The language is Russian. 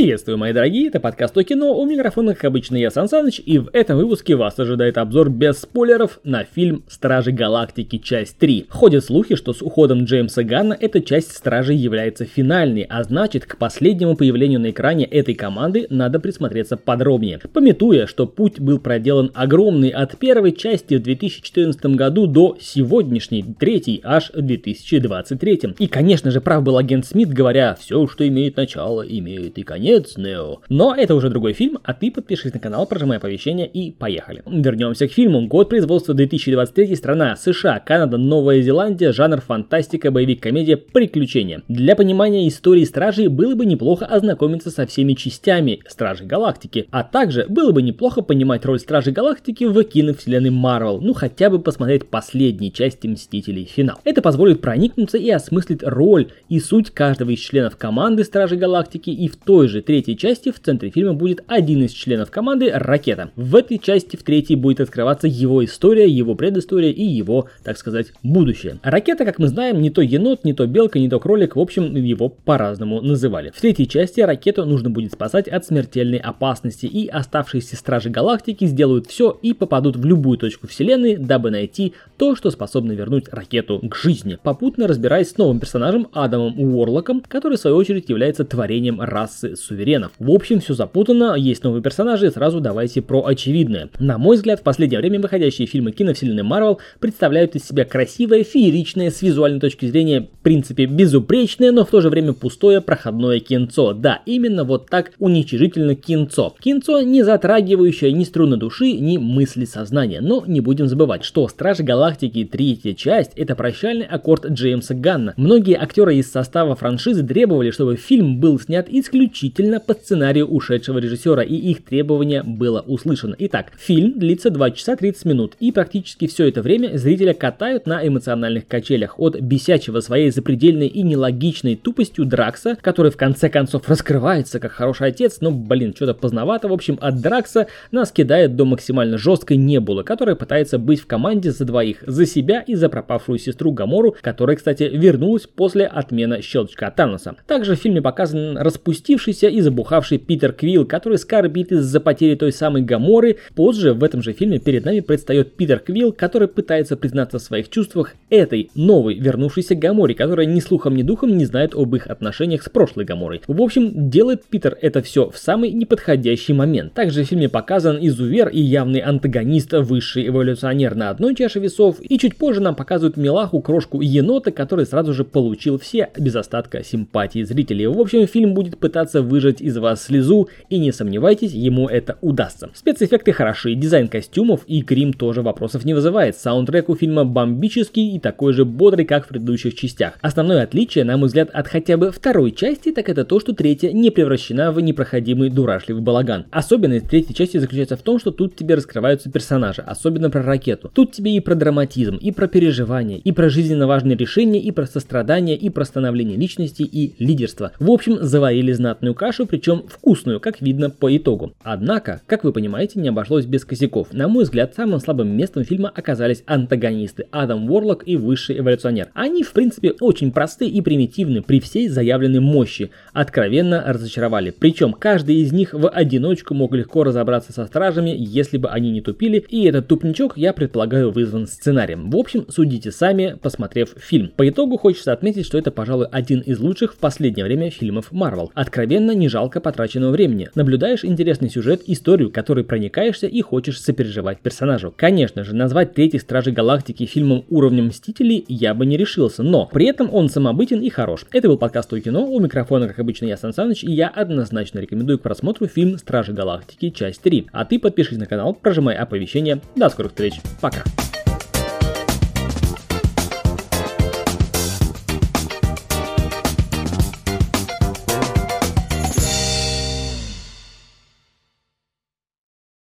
Приветствую, мои дорогие, это подкаст о кино, у микрофона, как обычно, я Сан Саныч, и в этом выпуске вас ожидает обзор без спойлеров на фильм «Стражи Галактики. Часть 3». Ходят слухи, что с уходом Джеймса Ганна эта часть Стражей является финальной, а значит, к последнему появлению на экране этой команды надо присмотреться подробнее. Пометуя, что путь был проделан огромный от первой части в 2014 году до сегодняшней, третьей, аж в 2023. И, конечно же, прав был агент Смит, говоря, все, что имеет начало, имеет и конец конец, Нео. Но это уже другой фильм, а ты подпишись на канал, прожимай оповещения и поехали. Вернемся к фильму. Год производства 2023, страна США, Канада, Новая Зеландия, жанр фантастика, боевик, комедия, приключения. Для понимания истории Стражей было бы неплохо ознакомиться со всеми частями Стражей Галактики, а также было бы неплохо понимать роль Стражей Галактики в киновселенной Марвел, ну хотя бы посмотреть последние части Мстителей финал. Это позволит проникнуться и осмыслить роль и суть каждого из членов команды Стражей Галактики и в той же третьей части в центре фильма будет один из членов команды Ракета. В этой части в третьей будет открываться его история, его предыстория и его, так сказать, будущее. Ракета, как мы знаем, не то енот, не то белка, не то кролик, в общем, его по-разному называли. В третьей части ракету нужно будет спасать от смертельной опасности, и оставшиеся стражи галактики сделают все и попадут в любую точку вселенной, дабы найти то, что способно вернуть ракету к жизни, попутно разбираясь с новым персонажем Адамом Уорлоком, который в свою очередь является творением расы суверенов. В общем, все запутано, есть новые персонажи, сразу давайте про очевидное. На мой взгляд, в последнее время выходящие фильмы киновселенной Marvel представляют из себя красивое, фееричное, с визуальной точки зрения, в принципе, безупречное, но в то же время пустое, проходное кинцо. Да, именно вот так уничижительно кинцо. Кинцо, не затрагивающее ни струны души, ни мысли сознания. Но не будем забывать, что Стражи Галактики третья часть это прощальный аккорд Джеймса Ганна. Многие актеры из состава франшизы требовали, чтобы фильм был снят исключительно исключительно по сценарию ушедшего режиссера, и их требование было услышано. Итак, фильм длится 2 часа 30 минут, и практически все это время зрителя катают на эмоциональных качелях от бесячего своей запредельной и нелогичной тупостью Дракса, который в конце концов раскрывается как хороший отец, но, блин, что-то поздновато, в общем, от Дракса нас кидает до максимально жесткой Небулы, которая пытается быть в команде за двоих, за себя и за пропавшую сестру Гамору, которая, кстати, вернулась после отмены щелчка Таноса. Также в фильме показан распустившийся и забухавший Питер Квилл, который скорбит из-за потери той самой Гаморы. Позже в этом же фильме перед нами предстает Питер Квилл, который пытается признаться в своих чувствах этой новой вернувшейся Гаморе, которая ни слухом ни духом не знает об их отношениях с прошлой Гаморой. В общем, делает Питер это все в самый неподходящий момент. Также в фильме показан изувер и явный антагонист, высший эволюционер на одной чаше весов, и чуть позже нам показывают милаху, крошку енота, который сразу же получил все без остатка симпатии зрителей. В общем, фильм будет пытаться выжать из вас слезу, и не сомневайтесь, ему это удастся. Спецэффекты хороши, дизайн костюмов и грим тоже вопросов не вызывает. Саундтрек у фильма бомбический и такой же бодрый, как в предыдущих частях. Основное отличие, на мой взгляд, от хотя бы второй части, так это то, что третья не превращена в непроходимый дурашливый балаган. Особенность третьей части заключается в том, что тут тебе раскрываются персонажи, особенно про ракету. Тут тебе и про драматизм, и про переживания, и про жизненно важные решения, и про сострадание, и про становление личности, и лидерство. В общем, заварили знатную кашу, причем вкусную, как видно по итогу. Однако, как вы понимаете, не обошлось без косяков. На мой взгляд, самым слабым местом фильма оказались антагонисты Адам Уорлок и Высший Эволюционер. Они, в принципе, очень просты и примитивны при всей заявленной мощи. Откровенно разочаровали. Причем каждый из них в одиночку мог легко разобраться со стражами, если бы они не тупили, и этот тупничок, я предполагаю, вызван сценарием. В общем, судите сами, посмотрев фильм. По итогу хочется отметить, что это, пожалуй, один из лучших в последнее время фильмов Marvel. Откровенно совершенно не жалко потраченного времени. Наблюдаешь интересный сюжет, историю, которой проникаешься и хочешь сопереживать персонажу. Конечно же, назвать третий Стражи Галактики фильмом уровня Мстителей я бы не решился, но при этом он самобытен и хорош. Это был подкаст о кино, у микрофона, как обычно, я Сан Саныч, и я однозначно рекомендую к просмотру фильм Стражи Галактики, часть 3. А ты подпишись на канал, прожимай оповещения. До скорых встреч, пока.